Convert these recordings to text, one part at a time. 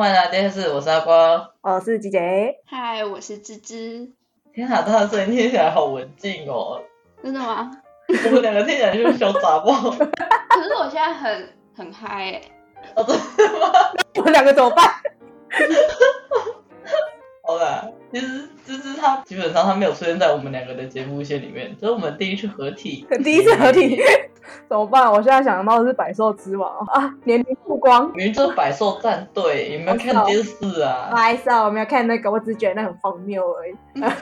啊，欢迎来电视，我是阿光，我是吉姐，嗨，我是芝芝。天哪，他的声音听起来好文静哦。真的吗？我们两个听起来就是小杂包。可是我现在很很嗨哎。哦，真的吗？我们两个怎么办？好啦，其实芝芝他基本上他没有出现在我们两个的节目线里面，这是我们第一次合体。第一次合体，怎么办？我现在想到的是百兽之王啊，年龄曝光。明明就是百兽战队，有没有看电视啊？不好意思啊，我没有看那个，我只是觉得那很荒谬而已。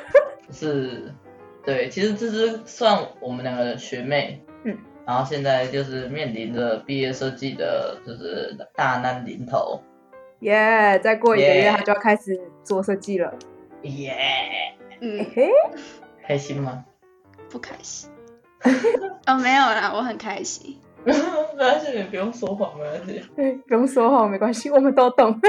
是，对，其实芝芝算我们两个的学妹，嗯，然后现在就是面临着毕业设计的，就是大难临头。耶！Yeah, 再过一个月，他就要开始做设计了。耶 Yeah.！嗯，嘿，开心吗？不开心。哦，没有啦，我很开心。没关系，你不用说谎，没关系。对，不用说谎，没关系，我们都懂。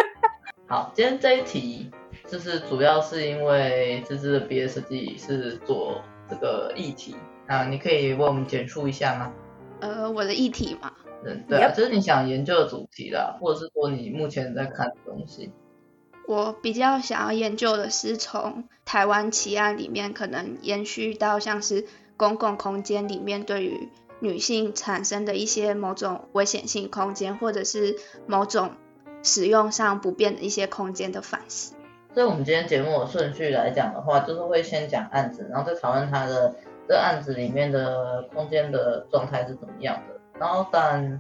好，今天这一题就是主要是因为芝芝的毕业设计是做这个议题啊，你可以为我们简述一下吗？呃，我的议题嘛。嗯，对啊，这 Yep. 是你想研究的主题啦，或者是说你目前在看的东西。我比较想要研究的是从台湾奇案里面，可能延续到像是公共空间里面对于女性产生的一些某种危险性空间，或者是某种使用上不便的一些空间的反思。所以，我们今天节目的顺序来讲的话，就是会先讲案子，然后再讨论它的这案子里面的空间的状态是怎么样的。然后，但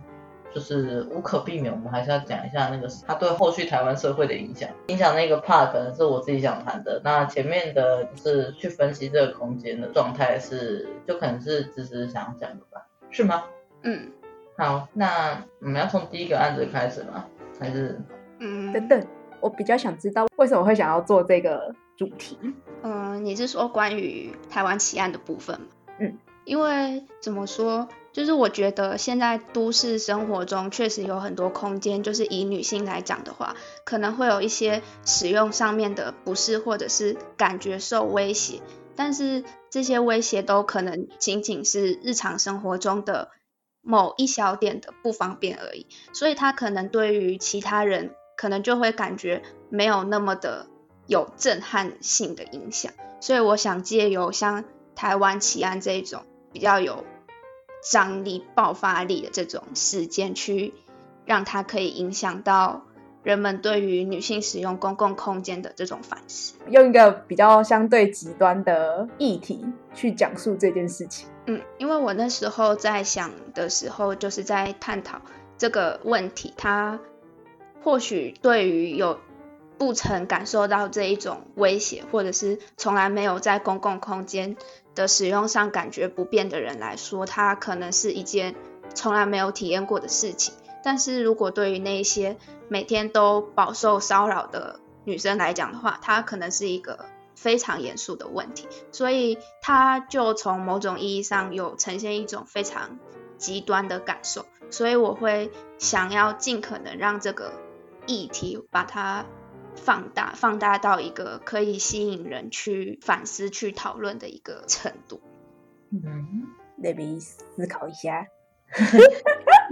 就是无可避免，我们还是要讲一下那个他对后续台湾社会的影响。影响那个 part 可能是我自己想谈的。那前面的就是去分析这个空间的状态是，就可能是芝芝想讲的吧？是吗？嗯。好，那我们要从第一个案子开始吗？还是？嗯。等等，我比较想知道为什么会想要做这个主题。嗯，你是说关于台湾奇案的部分吗？嗯。因为怎么说？就是我觉得现在都市生活中确实有很多空间，就是以女性来讲的话，可能会有一些使用上面的不适，或者是感觉受威胁。但是这些威胁都可能仅仅是日常生活中的某一小点的不方便而已，所以他可能对于其他人可能就会感觉没有那么的有震撼性的影响。所以我想借由像台湾奇案这一种比较有。张力、爆发力的这种事件，去让它可以影响到人们对于女性使用公共空间的这种反思，用一个比较相对极端的议题去讲述这件事情。嗯，因为我那时候在想的时候，就是在探讨这个问题，它或许对于有不曾感受到这一种威胁，或者是从来没有在公共空间。的使用上感觉不便的人来说，它可能是一件从来没有体验过的事情。但是如果对于那些每天都饱受骚扰的女生来讲的话，它可能是一个非常严肃的问题。所以，它就从某种意义上有呈现一种非常极端的感受。所以，我会想要尽可能让这个议题把它。放大，放大到一个可以吸引人去反思、去讨论的一个程度。嗯，那边思考一下。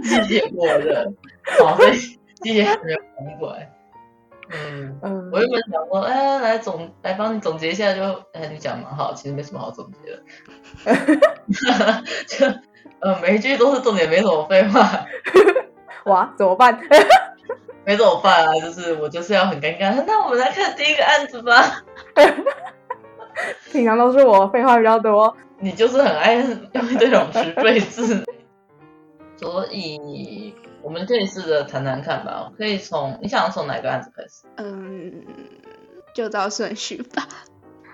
谢谢我的，好，谢谢还没有反过来。嗯嗯，我原本想说，哎，来总来帮你总结一下就，就哎，你讲蛮好，其实没什么好总结的。就呃，每一句都是重点，没什么废话。哇，怎么办？没怎么办啊，就是我就是要很尴尬。那我们来看第一个案子吧。平常都是我废话比较多，你就是很爱用这种十倍字。所以我们可以试着谈谈看吧。可以从你想从哪个案子开始？嗯，就照顺序吧。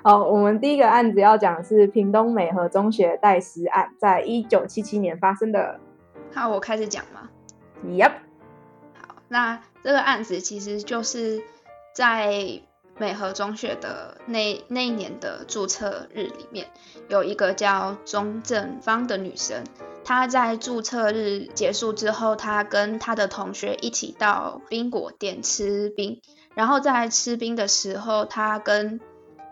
好，我们第一个案子要讲的是屏东美和中学代师案，在一九七七年发生的。好，我开始讲吗？Yep。那。这个案子其实就是在美和中学的那那一年的注册日里面，有一个叫钟正芳的女生，她在注册日结束之后，她跟她的同学一起到冰果店吃冰，然后在吃冰的时候，她跟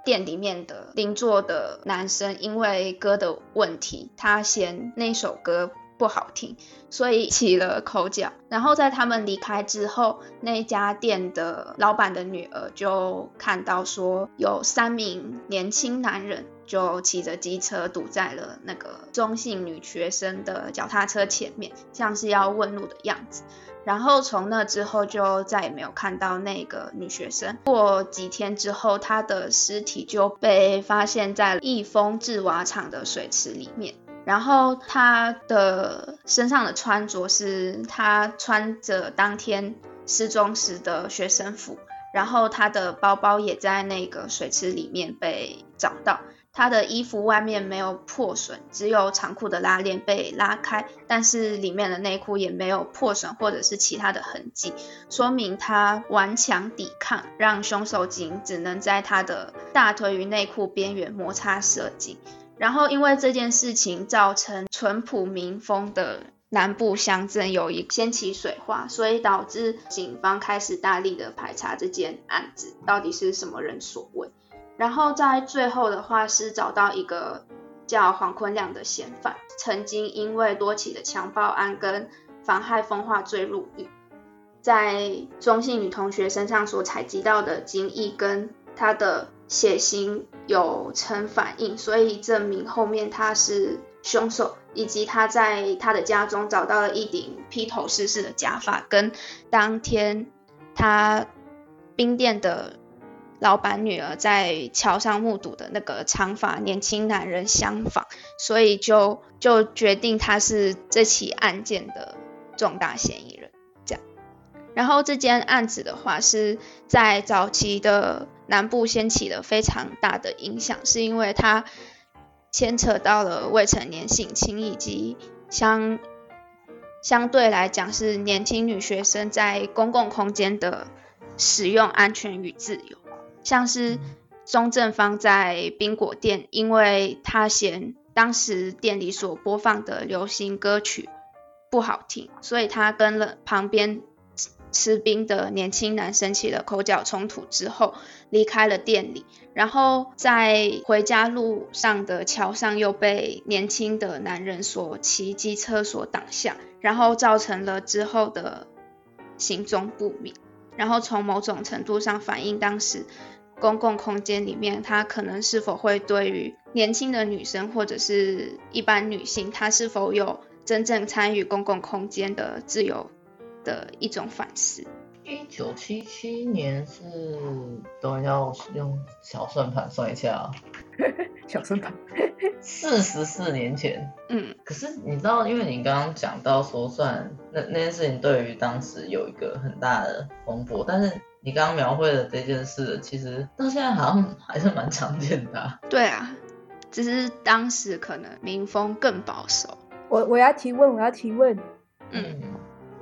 店里面的邻座的男生因为歌的问题，他嫌那首歌。不好听，所以起了口角。然后在他们离开之后，那家店的老板的女儿就看到说，有三名年轻男人就骑着机车堵在了那个中性女学生的脚踏车前面，像是要问路的样子。然后从那之后就再也没有看到那个女学生。过几天之后，她的尸体就被发现在益丰制瓦厂的水池里面。然后他的身上的穿着是他穿着当天失踪时的学生服，然后他的包包也在那个水池里面被找到。他的衣服外面没有破损，只有长裤的拉链被拉开，但是里面的内裤也没有破损或者是其他的痕迹，说明他顽强抵抗，让凶手仅只能在他的大腿与内裤边缘摩擦射击。然后因为这件事情造成淳朴民风的南部乡镇有一掀起水花，所以导致警方开始大力的排查这件案子，到底是什么人所为。然后在最后的话是找到一个叫黄坤亮的嫌犯，曾经因为多起的强暴案跟妨害风化罪入狱，在中性女同学身上所采集到的精液跟她的血型有成反应，所以证明后面他是凶手，以及他在他的家中找到了一顶披头士式的假发，跟当天他冰店的。老板女儿在桥上目睹的那个长发年轻男人相仿，所以就就决定他是这起案件的重大嫌疑人。这样，然后这件案子的话是在早期的南部掀起了非常大的影响，是因为它牵扯到了未成年性侵以及相相对来讲是年轻女学生在公共空间的使用安全与自由。像是钟正方在冰果店，因为他嫌当时店里所播放的流行歌曲不好听，所以他跟了旁边吃冰的年轻男生起了口角冲突之后离开了店里，然后在回家路上的桥上又被年轻的男人所骑机车所挡下，然后造成了之后的行踪不明。然后从某种程度上反映当时公共空间里面，他可能是否会对于年轻的女生或者是一般女性，她是否有真正参与公共空间的自由的一种反思。一九七七年是，等一下我用小算盘算一下啊。小算盘。四十四年前。嗯。可是你知道，因为你刚刚讲到说算那那件事情对于当时有一个很大的风波，但是你刚刚描绘的这件事，其实到现在好像还是蛮常见的啊。对啊，只是当时可能民风更保守。我我要提问，我要提问。嗯。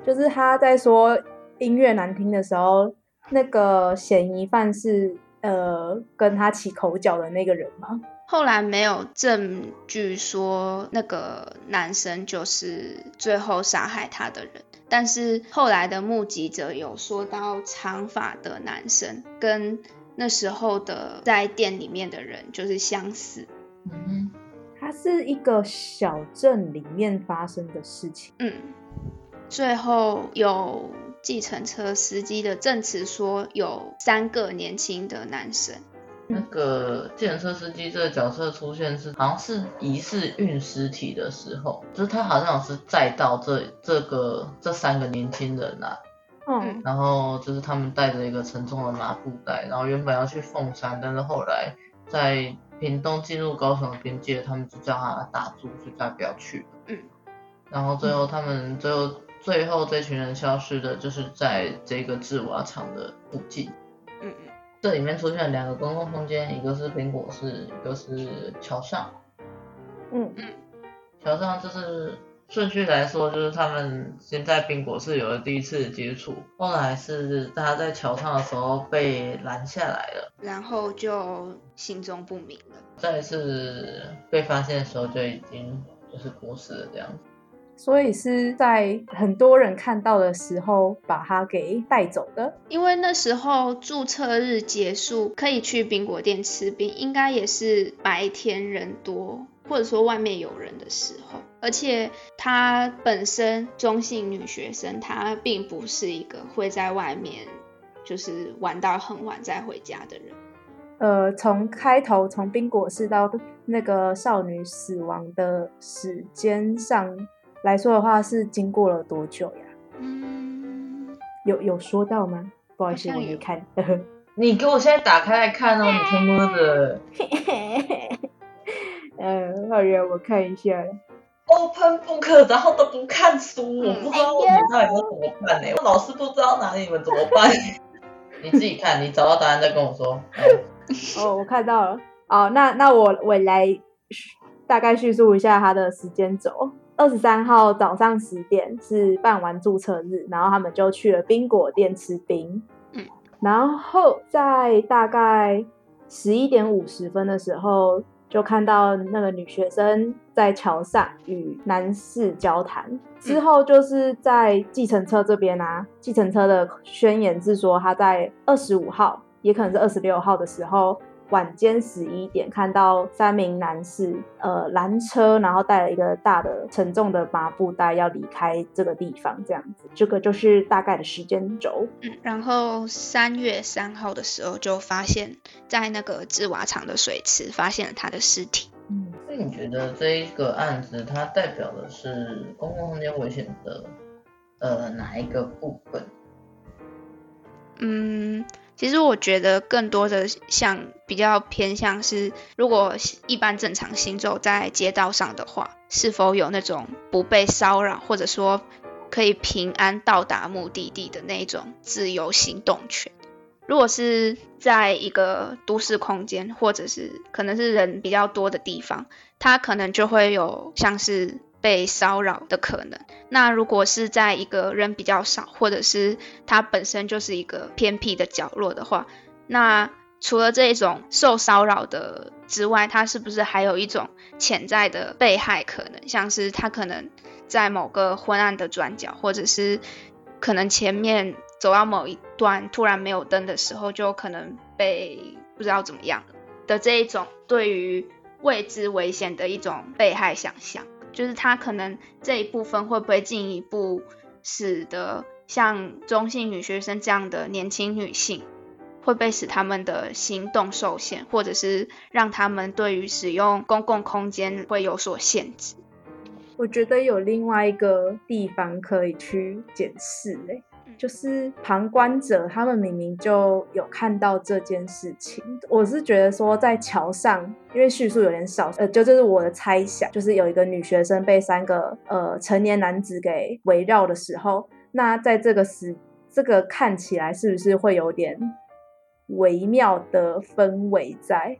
就是他在说。音乐难听的时候，那个嫌疑犯是呃跟他起口角的那个人吗？后来没有证据说那个男生就是最后杀害他的人，但是后来的目击者有说到长发的男生跟那时候的在店里面的人就是相似。嗯，他是一个小镇里面发生的事情。嗯，最后有。计程车司机的证词说，有三个年轻的男生。那个计程车司机这个角色出现是，好像是疑似运尸体的时候，就是他好像是载到这这个这三个年轻人啊。嗯。然后就是他们带着一个沉重的麻布袋，然后原本要去凤山，但是后来在屏东进入高雄的边界，他们就叫他打住，就再不要去。嗯。然后最后他们最后。最后，这群人消失的就是在这个制瓦厂的附近。嗯嗯，这里面出现了两个公共空间，一个是苹果室，一个是桥上。嗯嗯，桥上就是顺序来说，就是他们先在苹果室有了第一次接触，后来是大家在桥上的时候被拦下来了，然后就行踪不明了。再次被发现的时候就已经就是过世了这样子。所以是在很多人看到的时候把他给带走的。因为那时候注册日结束，可以去冰果店吃冰，应该也是白天人多，或者说外面有人的时候。而且她本身中性女学生，她并不是一个会在外面就是玩到很晚再回家的人。呃，从开头从冰果室到那个少女死亡的时间上来说的话，是经过了多久呀？嗯，有有说到吗？不好意思，我没看。你给我现在打开来看哦，你他妈的！嗯，好呀，我看一下。Open book，然后都不看书，我不知道我们到底要怎么办呢？我老师不知道哪里，你们怎么办？你自己看，你找到答案再跟我说。哦，我看到了。哦，那那我我来大概叙述一下他的时间轴。二十三号早上十点是办完注册日，然后他们就去了冰果店吃冰。嗯，然后在大概十一点五十分的时候，就看到那个女学生在桥上与男士交谈。之后就是在计程车这边啊，计程车的宣言是说他在二十五号。也可能是二十六号的时候，晚间十一点看到三名男士，呃，拦车，然后带了一个大的沉重的麻布袋要离开这个地方，这样子，这个就是大概的时间轴。嗯，然后三月三号的时候就发现，在那个制瓦厂的水池发现了他的尸体。嗯，那你觉得这一个案子它代表的是公共空间危险的呃哪一个部分？嗯。其实我觉得更多的像比较偏向是，如果一般正常行走在街道上的话，是否有那种不被骚扰，或者说可以平安到达目的地的那种自由行动权？如果是在一个都市空间，或者是可能是人比较多的地方，它可能就会有像是。被骚扰的可能。那如果是在一个人比较少，或者是它本身就是一个偏僻的角落的话，那除了这一种受骚扰的之外，它是不是还有一种潜在的被害可能？像是他可能在某个昏暗的转角，或者是可能前面走到某一段突然没有灯的时候，就可能被不知道怎么样的这一种对于未知危险的一种被害想象。就是他可能这一部分会不会进一步使得像中性女学生这样的年轻女性会被使他们的行动受限，或者是让他们对于使用公共空间会有所限制？我觉得有另外一个地方可以去检视嘞。就是旁观者，他们明明就有看到这件事情。我是觉得说，在桥上，因为叙述有点少，呃，就这是我的猜想，就是有一个女学生被三个呃成年男子给围绕的时候，那在这个时，这个看起来是不是会有点微妙的氛围在？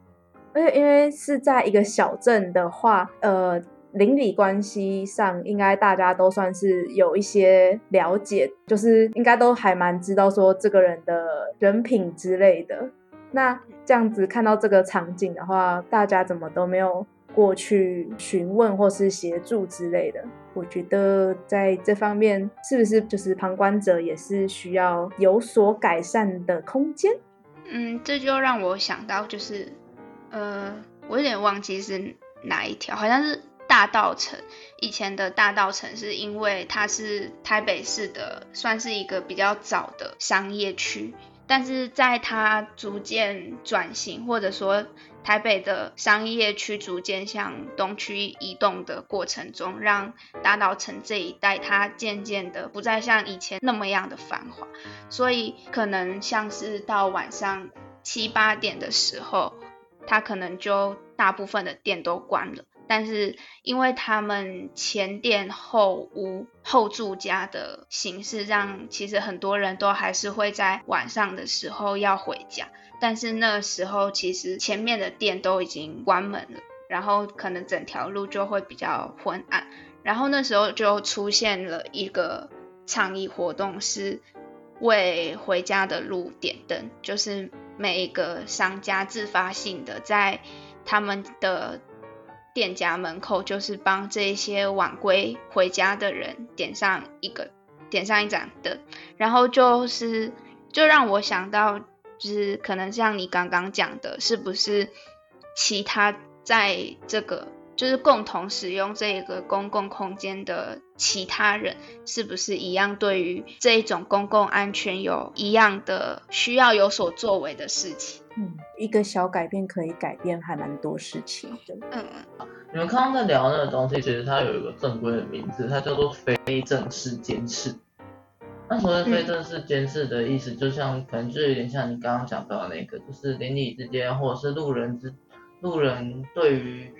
而且因为是在一个小镇的话，呃。邻里关系上，应该大家都算是有一些了解，就是应该都还蛮知道说这个人的人品之类的。那这样子看到这个场景的话，大家怎么都没有过去询问或是协助之类的？我觉得在这方面是不是就是旁观者也是需要有所改善的空间？嗯，这就让我想到就是，呃，我有点忘记是哪一条，好像是。大道城以前的大道城是因为它是台北市的，算是一个比较早的商业区，但是在它逐渐转型，或者说台北的商业区逐渐向东区移动的过程中，让大道城这一带它渐渐的不再像以前那么样的繁华，所以可能像是到晚上七八点的时候，它可能就大部分的店都关了。但是，因为他们前店后屋后住家的形式，让其实很多人都还是会在晚上的时候要回家。但是那时候，其实前面的店都已经关门了，然后可能整条路就会比较昏暗。然后那时候就出现了一个倡议活动，是为回家的路点灯，就是每一个商家自发性的在他们的。店家门口，就是帮这些晚归回家的人点上一个点上一盏灯，然后就是就让我想到，就是可能像你刚刚讲的，是不是其他在这个。就是共同使用这个公共空间的其他人，是不是一样对于这一种公共安全有一样的需要有所作为的事情？嗯，一个小改变可以改变还蛮多事情的。嗯嗯，你们刚刚在聊那个东西，其实它有一个正规的名字，它叫做非正式监视。那所谓非正式监视的意思，就像可能就有点像你刚刚讲到的那个，就是邻里之间或者是路人之路人对于。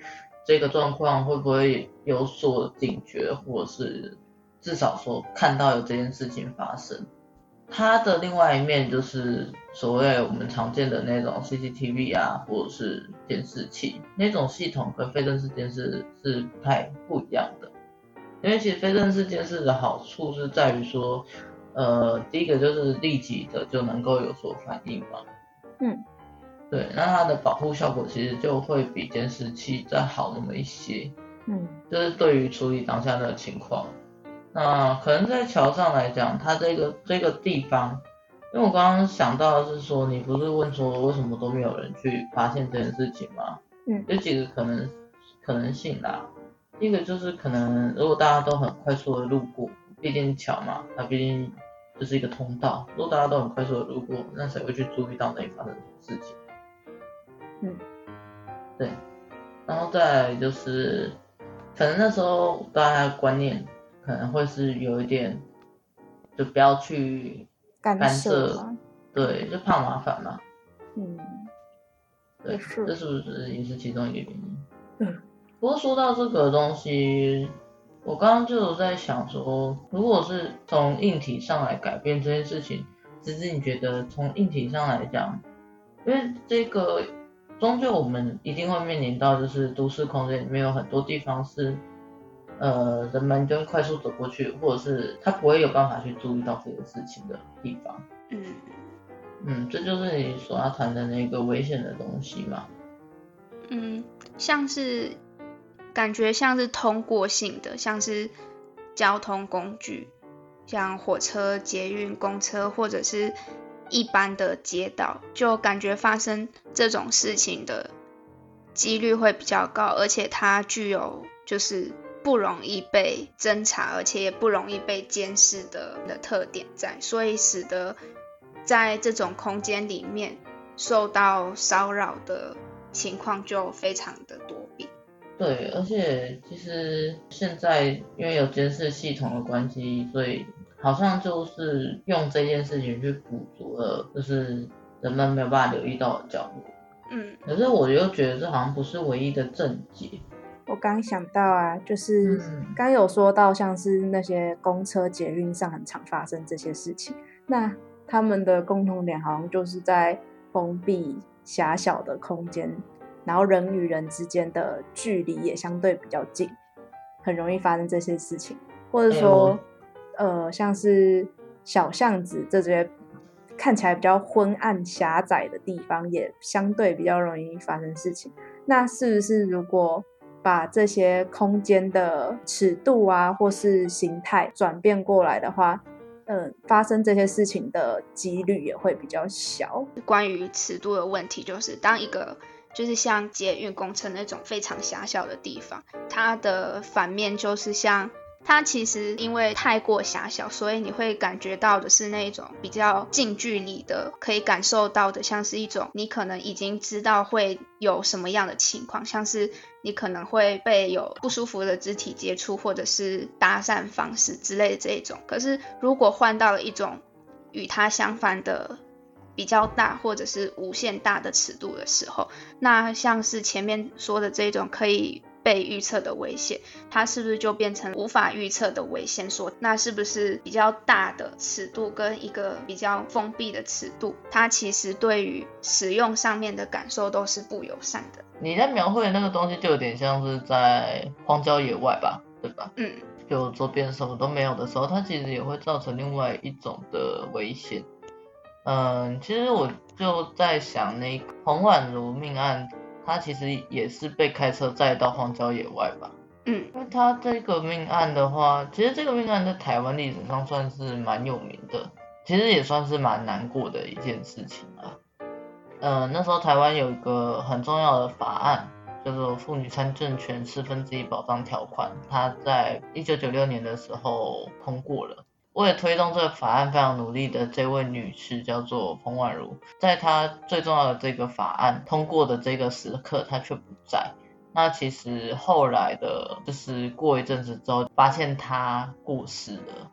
这个状况会不会有所警觉，或者是至少说看到有这件事情发生？它的另外一面就是所谓我们常见的那种 CCTV 啊，或者是监视器那种系统，跟非正式监视是不太不一样的。因为其实非正式监视的好处是在于说，呃，第一个就是立即的就能够有所反应嘛。嗯。对，那它的保护效果其实就会比监视器再好那么一些，嗯，就是对于处理当下的情况，那可能在桥上来讲，它这个这个地方，因为我刚刚想到的是说，你不是问说为什么都没有人去发现这件事情吗？嗯，有几个可能可能性啦，一个就是可能如果大家都很快速的路过，毕竟桥嘛，它毕竟就是一个通道，如果大家都很快速的路过，那谁会去注意到那里发生什么事情？嗯，对，然后再来就是，可能那时候大家观念可能会是有一点，就不要去干涉，对，就怕麻烦嘛。嗯，对，是这是不是也是其中一个原因？嗯，不过说到这个东西，我刚刚就有在想说，如果是从硬体上来改变这件事情，其实你觉得从硬体上来讲，因为这个。终究我们一定会面临到，就是都市空间里面有很多地方是，呃，人们就会快速走过去，或者是他不会有办法去注意到这个事情的地方。嗯嗯，这就是你所要谈的那个危险的东西嘛。嗯，像是感觉像是通过性的，像是交通工具，像火车、捷运、公车，或者是。一般的街道，就感觉发生这种事情的几率会比较高，而且它具有就是不容易被侦查，而且也不容易被监视的的特点在，所以使得在这种空间里面受到骚扰的情况就非常的多变。对，而且其实现在因为有监视系统的关系，所以。好像就是用这件事情去补足了，就是人们没有办法留意到的角落。嗯，可是我又觉得这好像不是唯一的症结。我刚想到啊，就是刚有说到像是那些公车、捷运上很常发生这些事情，那他们的共同点好像就是在封闭狭小的空间，然后人与人之间的距离也相对比较近，很容易发生这些事情，或者说。呃，像是小巷子这些看起来比较昏暗狭窄的地方，也相对比较容易发生事情。那是不是如果把这些空间的尺度啊，或是形态转变过来的话，嗯、发生这些事情的几率也会比较小？关于尺度的问题，就是当一个就是像捷运工程那种非常狭小的地方，它的反面就是像。它其实因为太过狭小，所以你会感觉到的是那种比较近距离的，可以感受到的，像是一种你可能已经知道会有什么样的情况，像是你可能会被有不舒服的肢体接触，或者是搭讪方式之类的这一种。可是如果换到了一种与它相反的比较大或者是无限大的尺度的时候，那像是前面说的这种可以。被预测的危险，它是不是就变成无法预测的危险？说那是不是比较大的尺度跟一个比较封闭的尺度，它其实对于使用上面的感受都是不友善的。你在描绘的那个东西就有点像是在荒郊野外吧，对吧？嗯，就周边什么都没有的时候，它其实也会造成另外一种的危险。嗯，其实我就在想，那个洪婉如命案。他其实也是被开车载到荒郊野外吧。嗯，那他这个命案的话，其实这个命案在台湾历史上算是蛮有名的，其实也算是蛮难过的一件事情啊。呃，那时候台湾有一个很重要的法案，叫做《妇女参政权四分之一保障条款》，它在一九九六年的时候通过了。为了推动这个法案，非常努力的这位女士叫做彭婉如，在她最重要的这个法案通过的这个时刻，她却不在。那其实后来的，就是过一阵子之后，发现她过世了。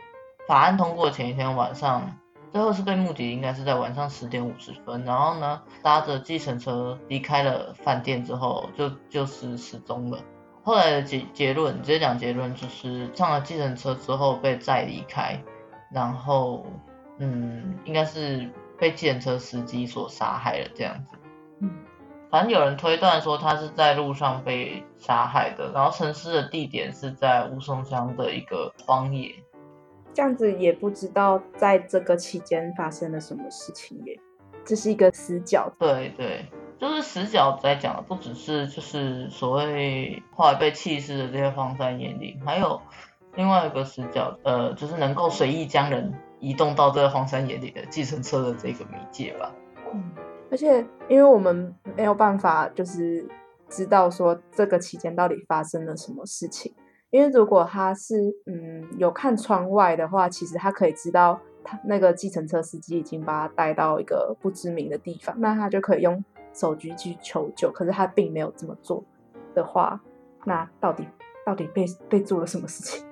法案通过前一天晚上，最后是被目击，应该是在晚上十点五十分。然后呢，搭着计程车离开了饭店之后，就就是失踪了。后来的结结论，直接讲结论，就是上了计程车之后被载离开，然后嗯，应该是被计程车司机所杀害了这样子。嗯，反正有人推断说他是在路上被杀害的，然后陈尸的地点是在乌松乡的一个荒野。这样子也不知道在这个期间发生了什么事情耶，这是一个死角。对对。就是死角在讲的，不只是就是所谓后来被弃尸的这些荒山野岭，还有另外一个死角，呃，就是能够随意将人移动到这个荒山野岭的计程车的这个媒介吧。嗯，而且因为我们没有办法就是知道说这个期间到底发生了什么事情，因为如果他是嗯有看窗外的话，其实他可以知道他那个计程车司机已经把他带到一个不知名的地方，那他就可以用。手机去求救，可是他并没有这么做的话，那到底到底被被做了什么事情？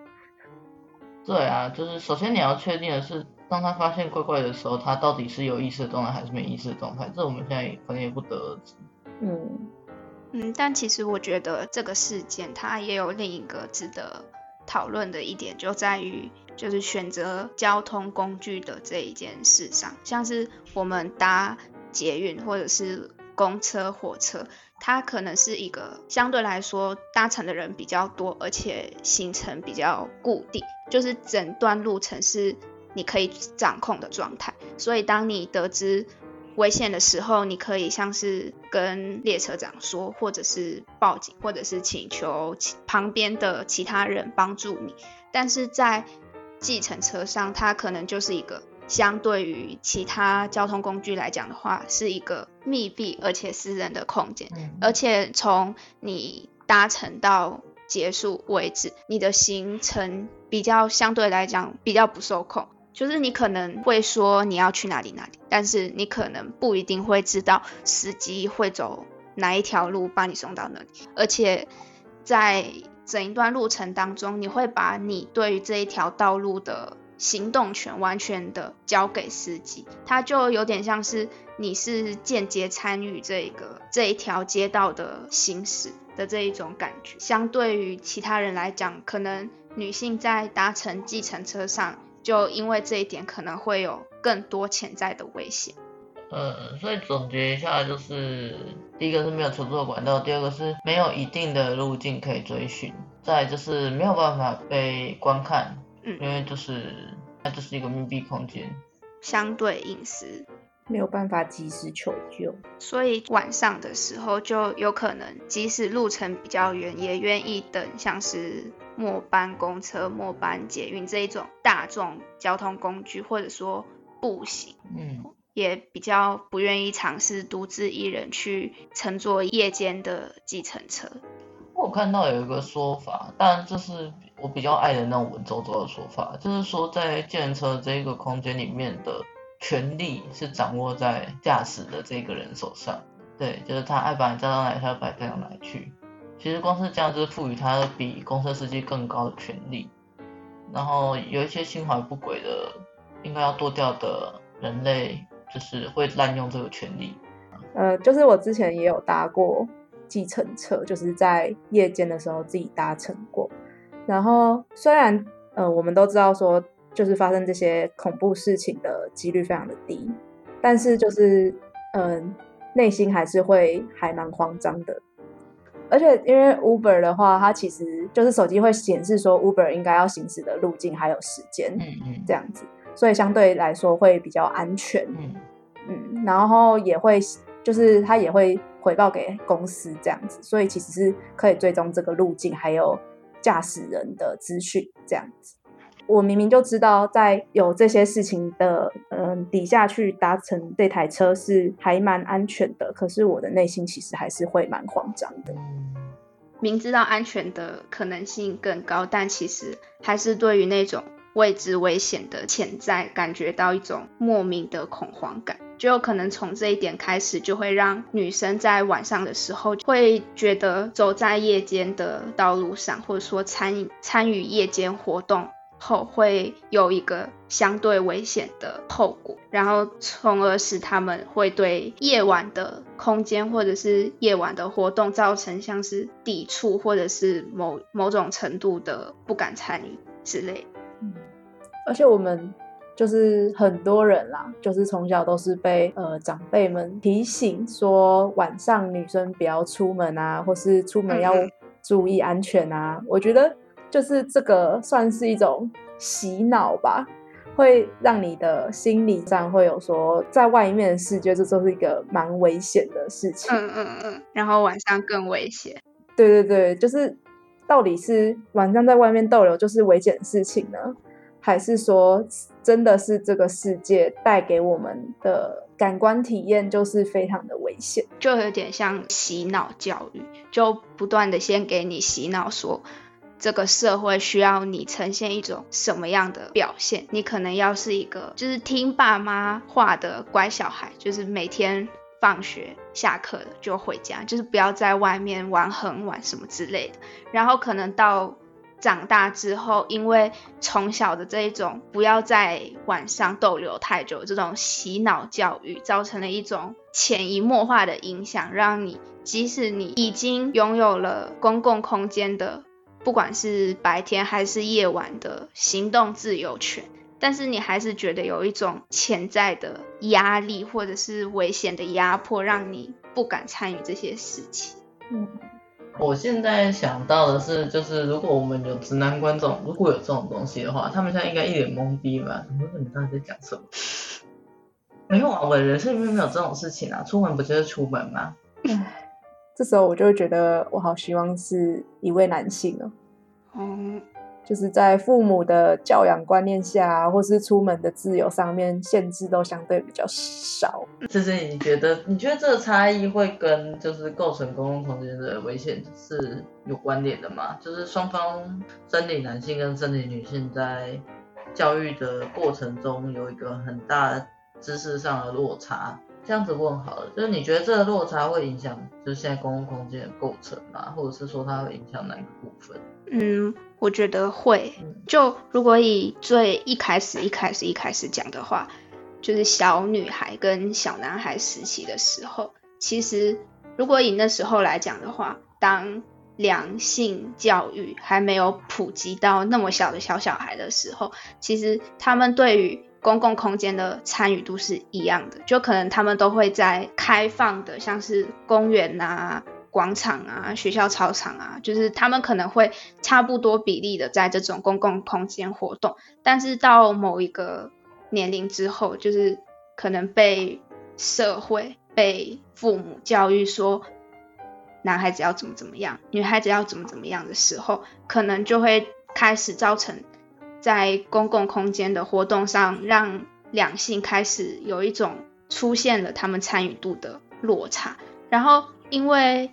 对啊，就是首先你要确定的是，当他发现怪怪的时候，他到底是有意识的状态还是没意识的状态？这我们现在可能也不得而知。嗯嗯，但其实我觉得这个事件它也有另一个值得讨论的一点，就在于就是选择交通工具的这一件事上，像是我们搭捷运或者是。公车、火车，它可能是一个相对来说搭乘的人比较多，而且行程比较固定，就是整段路程是你可以掌控的状态。所以，当你得知危险的时候，你可以像是跟列车长说，或者是报警，或者是请求旁边的其他人帮助你。但是在计程车上，它可能就是一个。相对于其他交通工具来讲的话，是一个密闭而且私人的空间，嗯、而且从你搭乘到结束为止，你的行程比较相对来讲比较不受控，就是你可能会说你要去哪里哪里，但是你可能不一定会知道司机会走哪一条路把你送到那里，而且在整一段路程当中，你会把你对于这一条道路的。行动权完全的交给司机，他就有点像是你是间接参与这个这一条街道的行驶的这一种感觉。相对于其他人来讲，可能女性在搭乘计程车上，就因为这一点可能会有更多潜在的危险。呃，所以总结一下，就是第一个是没有求助管道，第二个是没有一定的路径可以追寻，再就是没有办法被观看。嗯，因为就是它就是一个密闭空间，相对隐私，没有办法及时求救，所以晚上的时候就有可能，即使路程比较远，也愿意等像是末班公车、末班捷运这一种大众交通工具，或者说步行，嗯，也比较不愿意尝试独自一人去乘坐夜间的计程车。我看到有一个说法，但这是我比较爱的那种文绉绉的说法，就是说在计程车这个空间里面的权力是掌握在驾驶的这个人手上。对，就是他爱把你载到哪，他就把你带到哪去。其实光是这样，就是赋予他比公车司机更高的权力。然后有一些心怀不轨的，应该要剁掉的人类，就是会滥用这个权力。呃，就是我之前也有搭过。计程车就是在夜间的时候自己搭乘过，然后虽然呃我们都知道说就是发生这些恐怖事情的几率非常的低，但是就是嗯、呃、内心还是会还蛮慌张的，而且因为 Uber 的话，它其实就是手机会显示说 Uber 应该要行驶的路径还有时间，嗯嗯，这样子，所以相对来说会比较安全，嗯嗯，然后也会就是它也会。回报给公司这样子，所以其实是可以追踪这个路径，还有驾驶人的资讯这样子。我明明就知道在有这些事情的嗯、底下去搭乘这台车是还蛮安全的，可是我的内心其实还是会蛮慌张的。明知道安全的可能性更高，但其实还是对于那种未知危险的潜在感觉到一种莫名的恐慌感，就有可能从这一点开始，就会让女生在晚上的时候会觉得走在夜间的道路上，或者说参参与夜间活动。后会有一个相对危险的后果，然后从而使他们会对夜晚的空间或者是夜晚的活动造成像是抵触或者是某某种程度的不敢参与之类。嗯，而且我们就是很多人啦，就是从小都是被呃长辈们提醒说晚上女生不要出门啊，或是出门要注意安全啊。嗯，我觉得。就是这个算是一种洗脑吧，会让你的心理上会有说，在外面的世界，这都是一个蛮危险的事情。嗯嗯嗯，然后晚上更危险。对对对，就是到底是晚上在外面逗留就是危险的事情呢，还是说真的是这个世界带给我们的感官体验就是非常的危险？就有点像洗脑教育，就不断的先给你洗脑说。这个社会需要你呈现一种什么样的表现？你可能要是一个就是听爸妈话的乖小孩，就是每天放学下课了就回家，就是不要在外面玩很晚什么之类的。然后可能到长大之后，因为从小的这一种不要在晚上逗留太久这种洗脑教育，造成了一种潜移默化的影响，让你即使你已经拥有了公共空间的。不管是白天还是夜晚的行动自由权，但是你还是觉得有一种潜在的压力或者是危险的压迫，让你不敢参与这些事情。嗯，我现在想到的是，就是如果我们有直男观众，如果有这种东西的话，他们现在应该一脸懵逼吧？我说你到底在讲什么？没有啊，我的人生里面没有这种事情啊，出门不就是出门吗？这时候我就会觉得，我好希望是一位男性哦。嗯，就是在父母的教养观念下，或是出门的自由上面，限制都相对比较少。就是你觉得，你觉得这个差异会跟就是构成公共空间的危险是有关联的吗？就是双方生理男性跟生理女性在教育的过程中有一个很大知识上的落差。这样子问好了，就是你觉得这个落差会影响，就是现在公共空间的构成吗？或者是说它会影响哪一个部分？嗯，我觉得会。就如果以最一开始、一开始、一开始讲的话，就是小女孩跟小男孩时期的时候，其实如果以那时候来讲的话，当良性教育还没有普及到那么小的小小孩的时候，其实他们对于公共空间的参与度是一样的，就可能他们都会在开放的，像是公园啊、广场啊、学校操场啊，就是他们可能会差不多比例的在这种公共空间活动。但是到某一个年龄之后，就是可能被社会、被父母教育说，男孩子要怎么怎么样，女孩子要怎么怎么样的时候，可能就会开始造成。在公共空间的活动上，让两性开始有一种出现了他们参与度的落差。然后，因为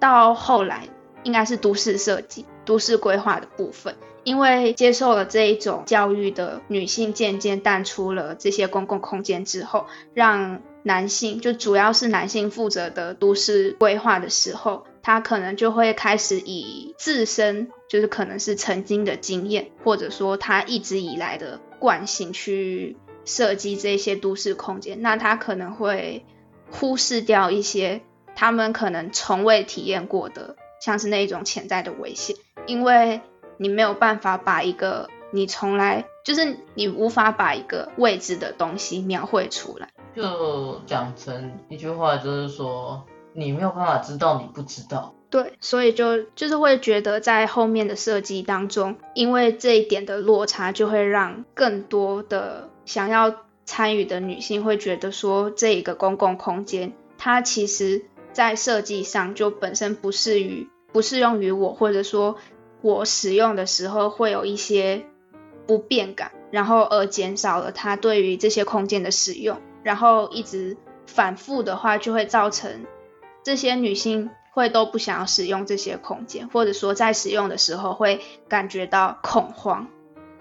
到后来应该是都市设计、都市规划的部分，因为接受了这一种教育的女性渐渐淡出了这些公共空间之后，让男性就主要是男性负责的都市规划的时候。他可能就会开始以自身就是可能是曾经的经验，或者说他一直以来的惯性去设计这些都市空间。那他可能会忽视掉一些他们可能从未体验过的，像是那一种潜在的危险，因为你没有办法把一个你从来就是你无法把一个未知的东西描绘出来。就讲成一句话，就是说。你没有办法知道你不知道，对，所以就就是会觉得在后面的设计当中，因为这一点的落差，就会让更多的想要参与的女性会觉得说，这一个公共空间它其实在设计上就本身不适于不适用于我，或者说我使用的时候会有一些不便感，然后而减少了它对于这些空间的使用，然后一直反复的话，就会造成这些女性会都不想要使用这些空间，或者说在使用的时候会感觉到恐慌。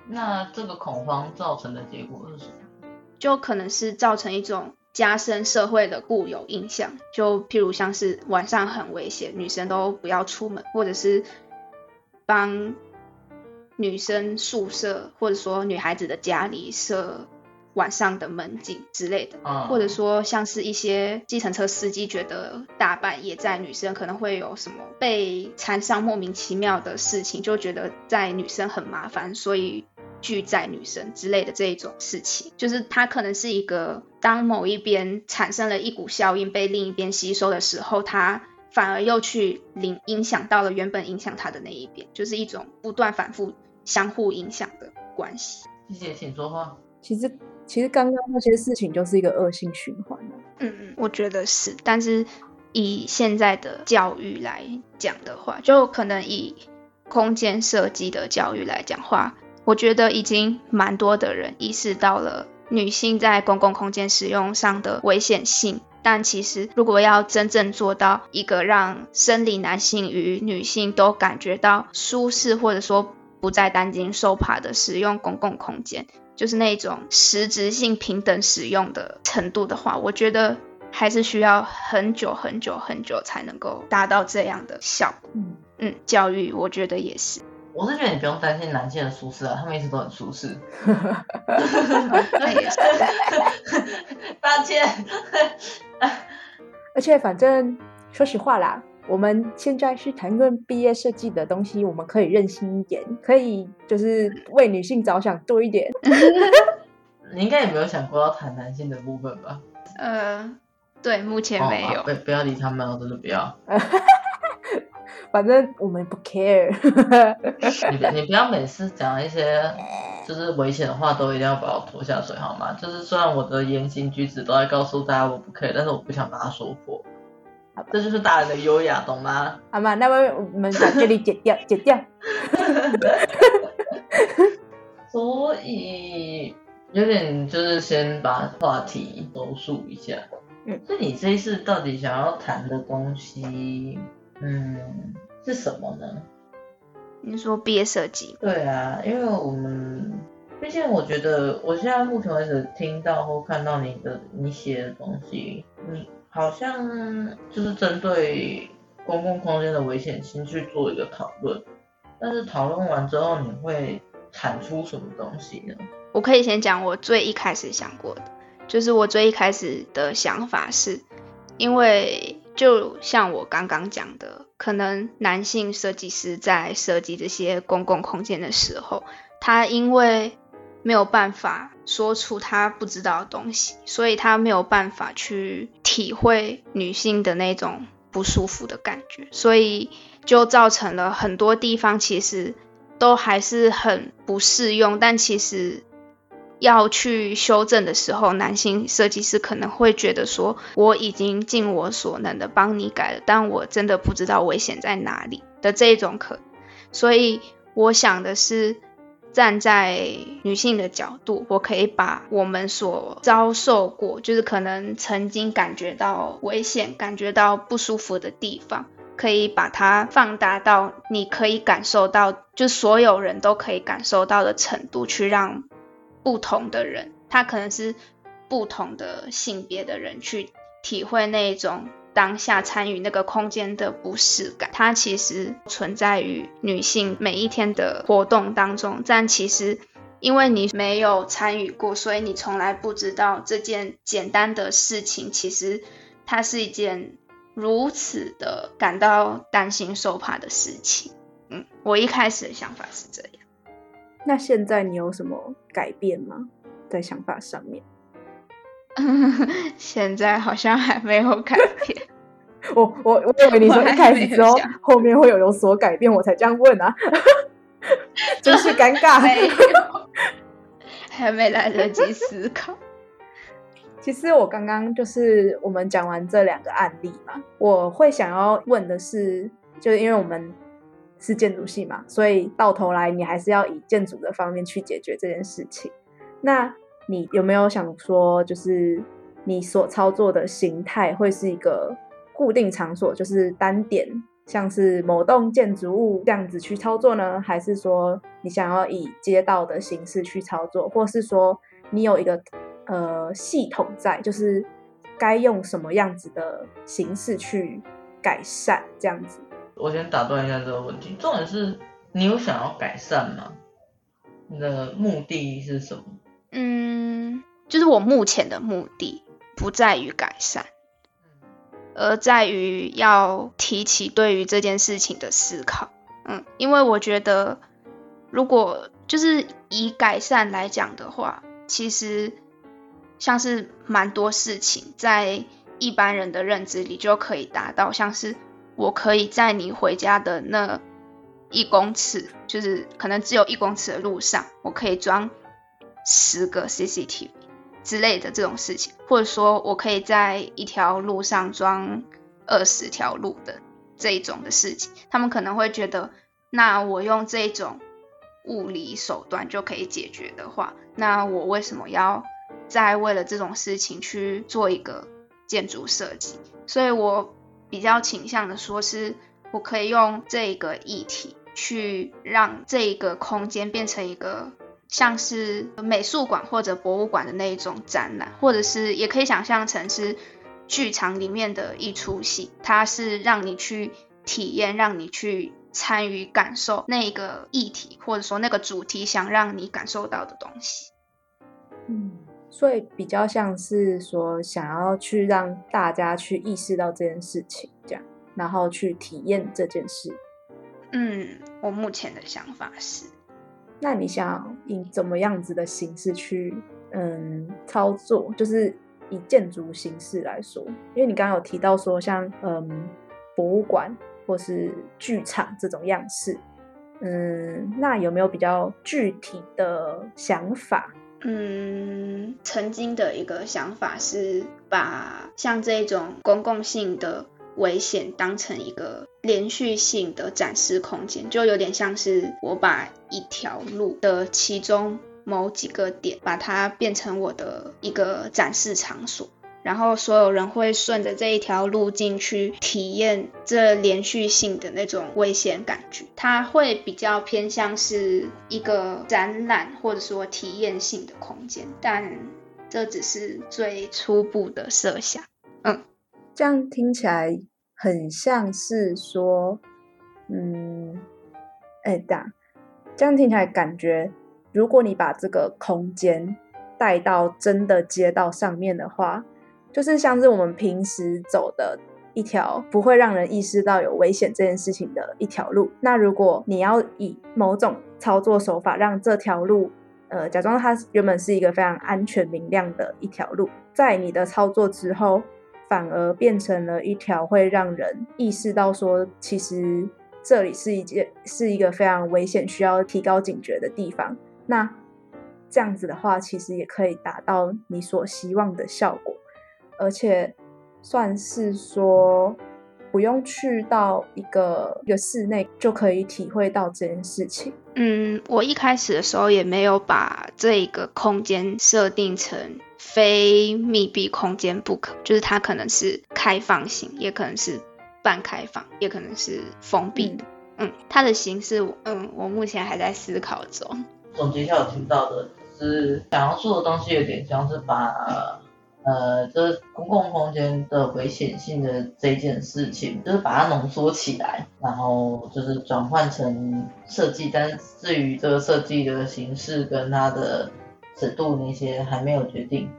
那这个恐慌造成的结果是什么？就可能是造成一种。加深社会的固有印象，就譬如像是晚上很危险，女生都不要出门，或者是帮女生宿舍或者说女孩子的家里设晚上的门禁之类的，嗯，或者说像是一些计程车司机觉得大半夜载女生可能会有什么被缠上莫名其妙的事情，就觉得载女生很麻烦，所以。拒载女生之类的这一种事情，就是它可能是一个，当某一边产生了一股效应被另一边吸收的时候，它反而又去影影响到了原本影响它的那一边，就是一种不断反复相互影响的关系。谢谢，请说话。其实，其实刚刚那些事情就是一个恶性循环。嗯嗯，我觉得是。但是以现在的教育来讲的话，就可能以空间设计的教育来讲话。我觉得已经蛮多的人意识到了女性在公共空间使用上的危险性，但其实如果要真正做到一个让生理男性与女性都感觉到舒适，或者说不再担惊受怕的使用公共空间，就是那种实质性平等使用的程度的话，我觉得还是需要很久很久很久才能够达到这样的效果。嗯嗯，教育我觉得也是。我是觉得你不用担心男性的舒适啊，他们一直都很舒适。抱歉。而且反正说实话啦，我们现在是谈论毕业设计的东西，我们可以任性一点，可以就是为女性着想多一点。你应该也没有想过要谈男性的部分吧？呃，对，目前没有。哦、不，不要理他们，我真的不要。反正我们不 care 你。你不要每次讲一些就是危险的话，都一定要把我拖下水好吗？就是虽然我的言行举止都在告诉大家我不 care，但是我不想把它说破。这就是大人的优雅，懂吗？好吗？那么我们把这里剪掉，剪掉。所以有点就是先把话题收束一下。嗯，所以你这一次到底想要谈的东西？嗯，是什么呢？你说毕业设计？对啊，因为我们毕竟我觉得，我现在目前为止听到或看到你的你写的东西，你好像就是针对公共空间的危险性去做一个讨论，但是讨论完之后，你会产出什么东西呢？我可以先讲我最一开始想过的，就是我最一开始的想法是，因为。就像我刚刚讲的，可能男性设计师在设计这些公共空间的时候，他因为没有办法说出他不知道的东西，所以他没有办法去体会女性的那种不舒服的感觉，所以就造成了很多地方其实都还是很不适用，但其实。要去修正的时候，男性设计师可能会觉得说，我已经尽我所能的帮你改了，但我真的不知道危险在哪里的这种可。所以我想的是，站在女性的角度，我可以把我们所遭受过，就是可能曾经感觉到危险、感觉到不舒服的地方，可以把它放大到你可以感受到，就所有人都可以感受到的程度，去让。不同的人，他可能是不同的性别的人去体会那种当下参与那个空间的不适感。它其实存在于女性每一天的活动当中，但其实因为你没有参与过，所以你从来不知道这件简单的事情，其实它是一件如此的感到担心受怕的事情。嗯，我一开始的想法是这样。那现在你有什么改变吗？在想法上面？现在好像还没有改变。我我我以为你说一开始之后后面会有有所改变，我才这样问啊，真是尴尬。还没来得及思考。其实我刚刚就是我们讲完这两个案例嘛，我会想要问的是，就是因为我们是建筑系嘛，所以到头来你还是要以建筑的方面去解决这件事情。那你有没有想说，就是你所操作的形态会是一个固定场所，就是单点，像是某栋建筑物这样子去操作呢？还是说你想要以街道的形式去操作，或是说你有一个呃系统在，就是该用什么样子的形式去改善这样子？我先打断一下这个问题，重点是你有想要改善吗？你的目的是什么？嗯，就是我目前的目的不在于改善。而在于要提起对于这件事情的思考，嗯，因为我觉得，如果就是以改善来讲的话，其实像是蛮多事情在一般人的认知里就可以达到，像是我可以在你回家的那一公尺，就是可能只有一公尺的路上，我可以装十个 CCTV。之类的这种事情，或者说我可以在一条路上装二十条路的这一种的事情，他们可能会觉得，那我用这种物理手段就可以解决的话，那我为什么要再为了这种事情去做一个建筑设计？所以我比较倾向的说，是我可以用这个议题去让这个空间变成一个。像是美术馆或者博物馆的那一种展览，或者是也可以想象成是剧场里面的一出戏，它是让你去体验，让你去参与感受那个议题，或者说那个主题想让你感受到的东西。嗯，所以比较像是说想要去让大家去意识到这件事情，这样，然后去体验这件事。嗯，我目前的想法是。那你想以怎么样子的形式去嗯操作？就是以建筑形式来说，因为你刚刚有提到说像嗯博物馆或是剧场这种样式，嗯，那有没有比较具体的想法？嗯，曾经的一个想法是把像这种公共性的。危险当成一个连续性的展示空间，就有点像是我把一条路的其中某几个点，把它变成我的一个展示场所，然后所有人会顺着这一条路进去体验这连续性的那种危险感觉。它会比较偏向是一个展览或者说体验性的空间，但这只是最初步的设想。嗯，这样听起来。很像是说，嗯，哎，这样，这样听起来感觉，如果你把这个空间带到真的街道上面的话，就是像是我们平时走的一条不会让人意识到有危险这件事情的一条路。那如果你要以某种操作手法让这条路，呃，假装它原本是一个非常安全明亮的一条路，在你的操作之后。反而变成了一条会让人意识到说，其实这里是一件是一个非常危险、需要提高警觉的地方。那这样子的话，其实也可以达到你所希望的效果，而且算是说不用去到一个一个室内就可以体会到这件事情。嗯，我一开始的时候也没有把这个空间设定成。非密闭空间不可，就是它可能是开放型，也可能是半开放，也可能是封闭的。嗯，它的形式，嗯，我目前还在思考中。总结一下我听到的，就是想要做的东西有点像是把，呃，这公共空间的危险性的这件事情，就是把它浓缩起来，然后就是转换成设计，但是至于这个设计的形式跟它的。尺度那些还没有决定，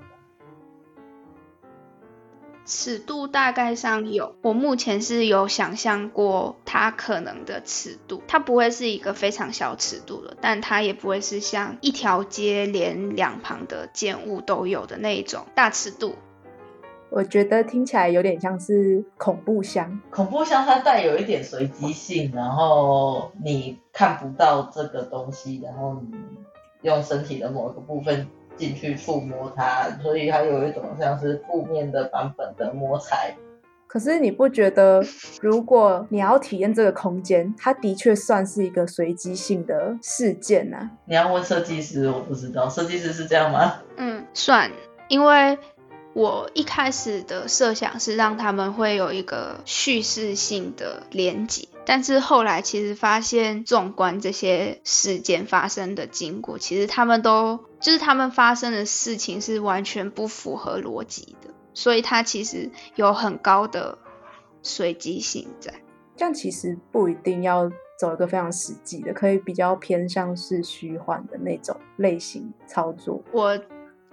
尺度大概上有，我目前是有想象过它可能的尺度，它不会是一个非常小尺度的，但它也不会是像一条街连两旁的建物都有的那一种大尺度。我觉得听起来有点像是恐怖箱，恐怖箱它带有一点随机性，然后你看不到这个东西，然后你。用身体的某一个部分进去触摸它，所以它有一种像是负面的版本的摸彩。可是你不觉得，如果你要体验这个空间，它的确算是一个随机性的事件呢、啊？你要问设计师，我不知道，设计师是这样吗？嗯，算，因为我一开始的设想是让他们会有一个叙事性的连接，但是后来其实发现，纵观这些事件发生的经过，其实他们都就是他们发生的事情是完全不符合逻辑的。所以它其实有很高的随机性在，这样其实不一定要走一个非常实际的，可以比较偏向是虚幻的那种类型操作。我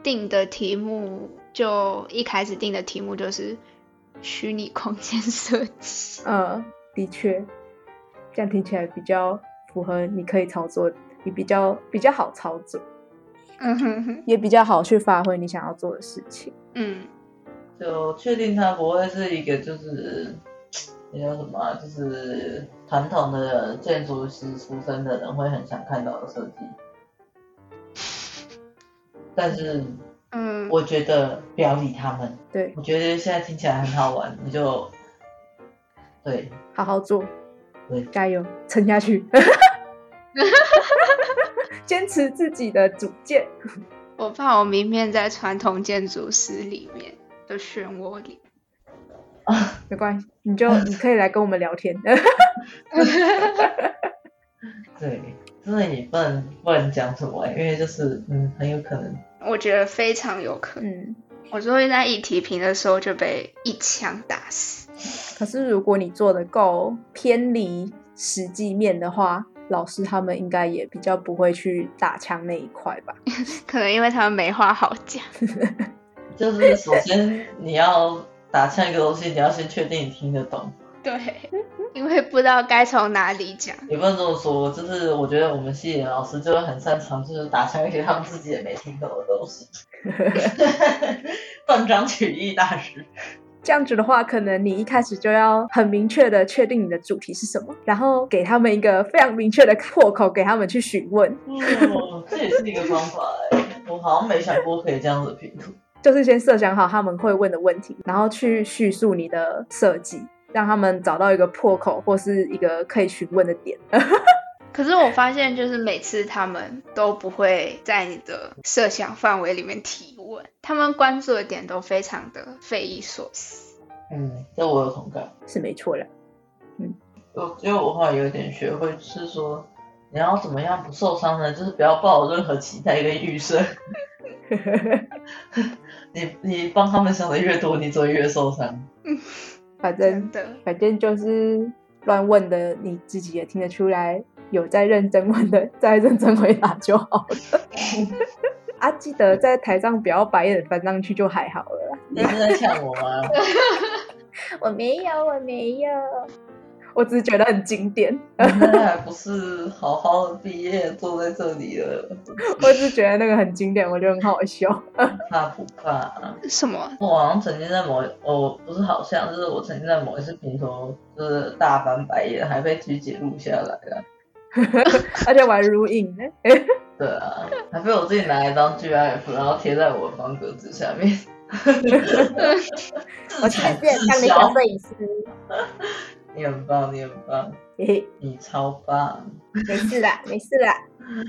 定的题目就一开始定的题目就是虚拟空间设计。嗯，的确，这样听起来比较符合你可以操作，你比较比较好操作，嗯哼哼，也比较好去发挥你想要做的事情。嗯。就确定它不会是一个就是那叫什么、啊，就是传统的建筑师出身的人会很想看到的设计。但是，嗯，我觉得不要理他们。对，我觉得现在听起来很好玩，你就对，好好做，对，加油，撑下去，坚持自己的主见。我怕我明天在传统建筑师里面。的漩涡里啊，没关系，你就你可以来跟我们聊天。对，真的也不能不能讲什么，因为就是嗯，很有可能。我觉得非常有可能。嗯，我就会在一提评的时候就被一枪打死。可是如果你做的够偏离实际面的话，老师他们应该也比较不会去打枪那一块吧？可能因为他们没话好讲。就是首先你要打枪一个东西，你要先确定你听得懂。对，因为不知道该从哪里讲。也不能这么说，就是我觉得我们系的老师就会很擅长，就是打枪一些他们自己也没听懂的东西。断章取义大师。这样子的话，可能你一开始就要很明确的确定你的主题是什么，然后给他们一个非常明确的破口，给他们去询问。哦，这也是一个方法哎，我好像没想过可以这样子拼图。就是先设想好他们会问的问题，然后去叙述你的设计，让他们找到一个破口或是一个可以询问的点。可是我发现，就是每次他们都不会在你的设想范围里面提问，他们关注的点都非常的匪夷所思。嗯，这我有同感，是没错的。嗯，我因为我后来有点学会，是说你要怎么样不受伤呢？就是不要抱有任何期待跟预设。你你帮他们想的越多，你就会越受伤。反正的，反正就是乱问的，你自己也听得出来，有在认真问的，再认真回答就好了。啊，记得在台上不要白眼翻上去就还好了。你是在呛我吗？我没有，我没有。我只是觉得很经典，那还不是好好的毕业坐在这里了。我只是觉得那个很经典，我觉得很好笑。怕不怕？什么？我好像曾经在某，我不是好像，就是我曾经在某一次评头，就是大翻白眼，还被菊姐录下来了。而且我还录影呢。对啊，还被我自己拿来当 GIF，然后贴在我的方格子下面。我其实也像那个摄影师。你很棒，你很棒，嘿嘿，你超棒。没事啦，没事啦，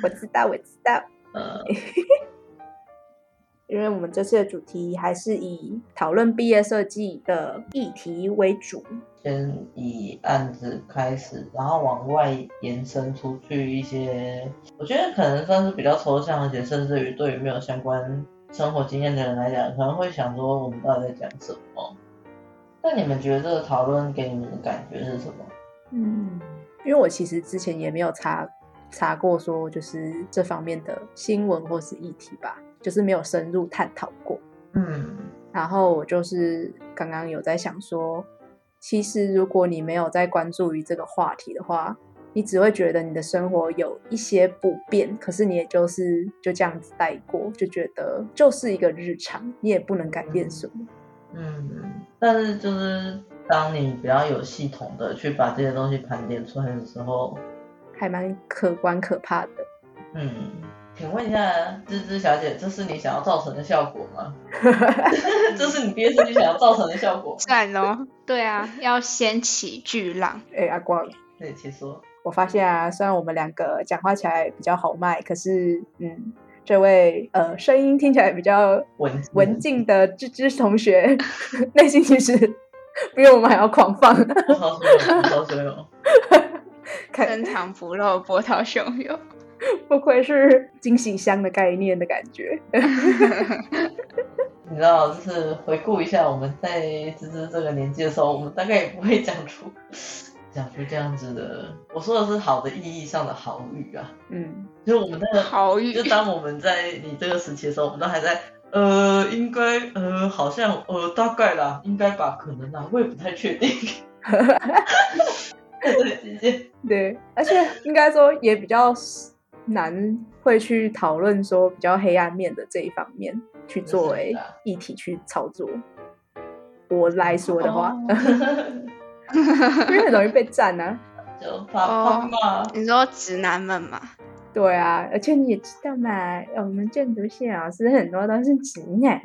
我知道，我知道。嗯，因为我们这次的主题还是以讨论毕业设计的议题为主，先以案子开始，然后往外延伸出去一些，我觉得可能算是比较抽象，而且甚至于对于没有相关生活经验的人来讲，可能会想说我们到底在讲什么。那你们觉得这个讨论给你们的感觉是什么？嗯，因为我其实之前也没有查查过说就是这方面的新闻或是议题吧，就是没有深入探讨过。嗯，然后我就是刚刚有在想说，其实如果你没有在关注于这个话题的话，你只会觉得你的生活有一些不便，可是你也就是就这样子带过，就觉得就是一个日常，你也不能改变什么。嗯，但是就是当你比较有系统的去把这些东西盘点出来的时候，还蛮可观可怕的。嗯，请问一下芝芝小姐，这是你想要造成的效果吗？这是你憋出去想要造成的效果？算哦，对啊，要掀起巨浪。哎、欸，阿光，对，请说。我发现啊，虽然我们两个讲话起来比较豪迈，可是，嗯，这位呃声音听起来比较文文静的芝芝同学，内心其实 比我们还要狂放。好水哦，好水哦。深藏不露，波涛汹涌。不愧是惊喜箱的概念的感觉。你知道，就是回顾一下我们在芝芝这个年纪的时候，我们大概也不会讲出讲出这样子的。我说的是好的意义上的好语啊。嗯，就是我们那个好语，就当我们在你这个时期的时候，我们都还在呃，应该呃，好像呃，大概啦，应该吧，可能啊，我也不太确定。对，对，而且应该说也比较。难会去讨论说比较黑暗面的这一方面去作为议题去操作。我来说的话，因为很容易被占啊，就怕怕嘛。你说直男们嘛？对啊，而且你也知道嘛，我们建筑系老师很多都是直男。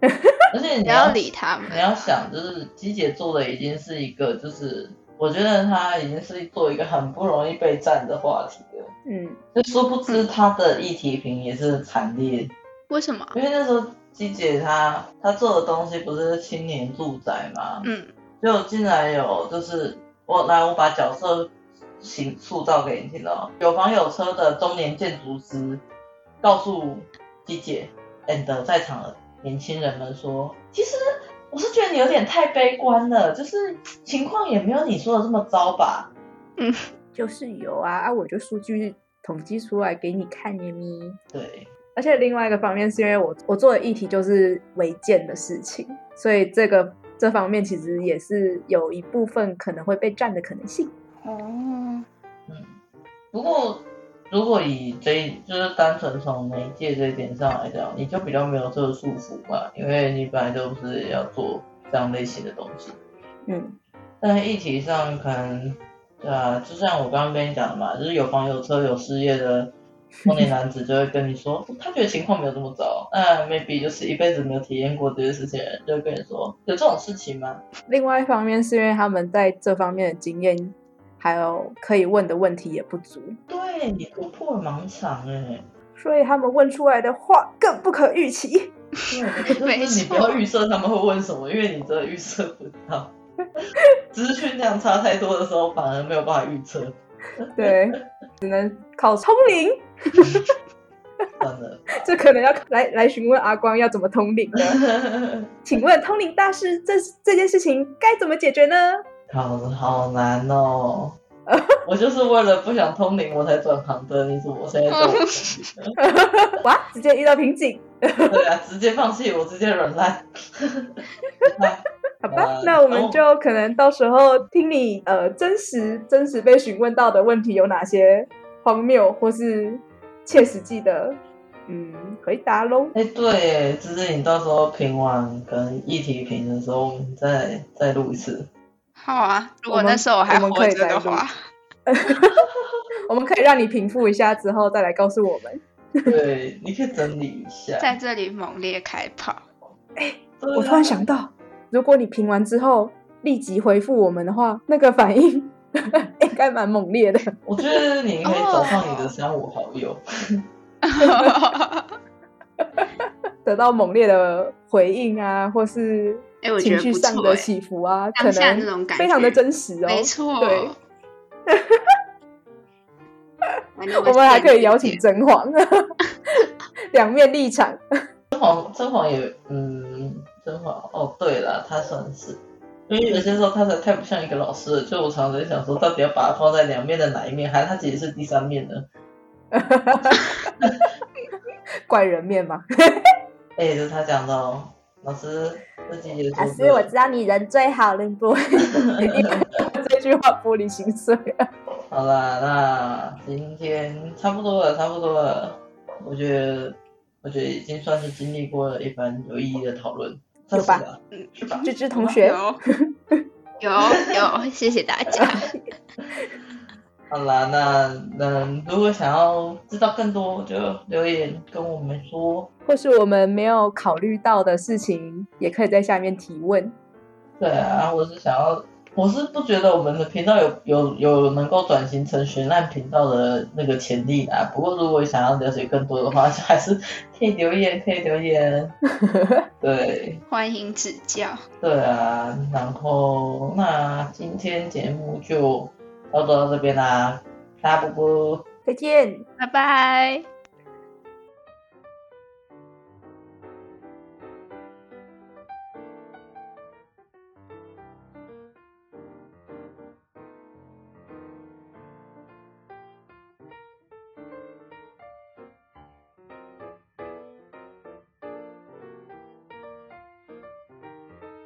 而且你要理他们，你要想，就是机姐做的已经是一个，就是。我觉得她已经是做一个很不容易被占的话题了。嗯，就殊不知她的议题评也是惨烈。为什么？因为那时候机姐她她做的东西不是青年住宅嘛。嗯。就竟然有就是我来我把角色形塑造给你听哦，有房有车的中年建筑师告诉鸡姐 and 在场的年轻人们说，其实。我是觉得你有点太悲观了，就是情况也没有你说的这么糟吧？嗯，就是有啊，啊，我就数据统计出来给你看咪咪。对，而且另外一个方面是因为我我做的议题就是违建的事情，所以这个这方面其实也是有一部分可能会被占的可能性。哦，嗯，不过。如果以这就是单纯从媒介这一点上来讲，你就比较没有这个束缚吧，因为你本来就不是要做这样类型的东西。嗯，但是议题上可能，对啊，就像我刚刚跟你讲的嘛，就是有房有车有事业的中年男子就会跟你说，他觉得情况没有这么糟。那 maybe 就是一辈子没有体验过这些事情的人，就会跟你说，有这种事情吗？另外一方面是因为他们在这方面的经验。还有可以问的问题也不足，对，你突破了盲场哎，所以他们问出来的话更不可预期。对，就是你不要预设他们会问什么，因为你真的预测不到，资讯量差太多的时候，反而没有办法预测。对，只能靠通灵。这可能要来来询问阿光要怎么通灵呢？请问通灵大师，这这件事情该怎么解决呢？好好难哦！我就是为了不想通灵，我才转行的。你怎么现在做我？哇！直接遇到瓶颈。对啊，直接放弃，我直接软烂。好吧，呃、那我们就可能到时候听你呃真实真实被询问到的问题有哪些荒谬或是切实际的嗯回答喽。哎，对，就是你到时候评完跟议题评的时候，我们再再录一次。好啊，如果那时候我还活着的话，我们，我们可以让你平复一下之后再来告诉我们。对，你可以整理一下，在这里猛烈开炮。哎、欸，我突然想到，如果你评完之后立即回复我们的话，那个反应 应该蛮猛烈的。我觉得你可以找上你的三五好友，得到猛烈的回应啊，或是。情绪上的起伏啊，可能非常的真实哦。没错，对。我们还可以邀请甄嬛，两面立场。甄嬛，甄嬛也，嗯，甄嬛。哦，对了，他算是，因为有些时候他才太不像一个老师了，所以我常常在想说，到底要把它放在两面的哪一面，还是他其实是第三面呢？怪人面吗？哎，就是他讲的哦，老师。老师，我知道你人最好了，不？这句话玻璃心碎了。好啦，那今天差不多了，差不多了。我觉得，我觉得已经算是经历过了一番有意义的讨论，是吧？嗯，是吧？芝芝同学，有 有，有，谢谢大家。好啦，那那如果想要知道更多，就留言跟我们说，或是我们没有考虑到的事情，也可以在下面提问。对啊，我是想要。我是不觉得我们的频道有有有能够转型成悬案频道的那个潜力啦。不过如果想要了解更多的话，就 还是可以留言，可以留言。对，欢迎指教。对啊，然后那今天节目就到到这边啦，大家不不，再见，拜拜。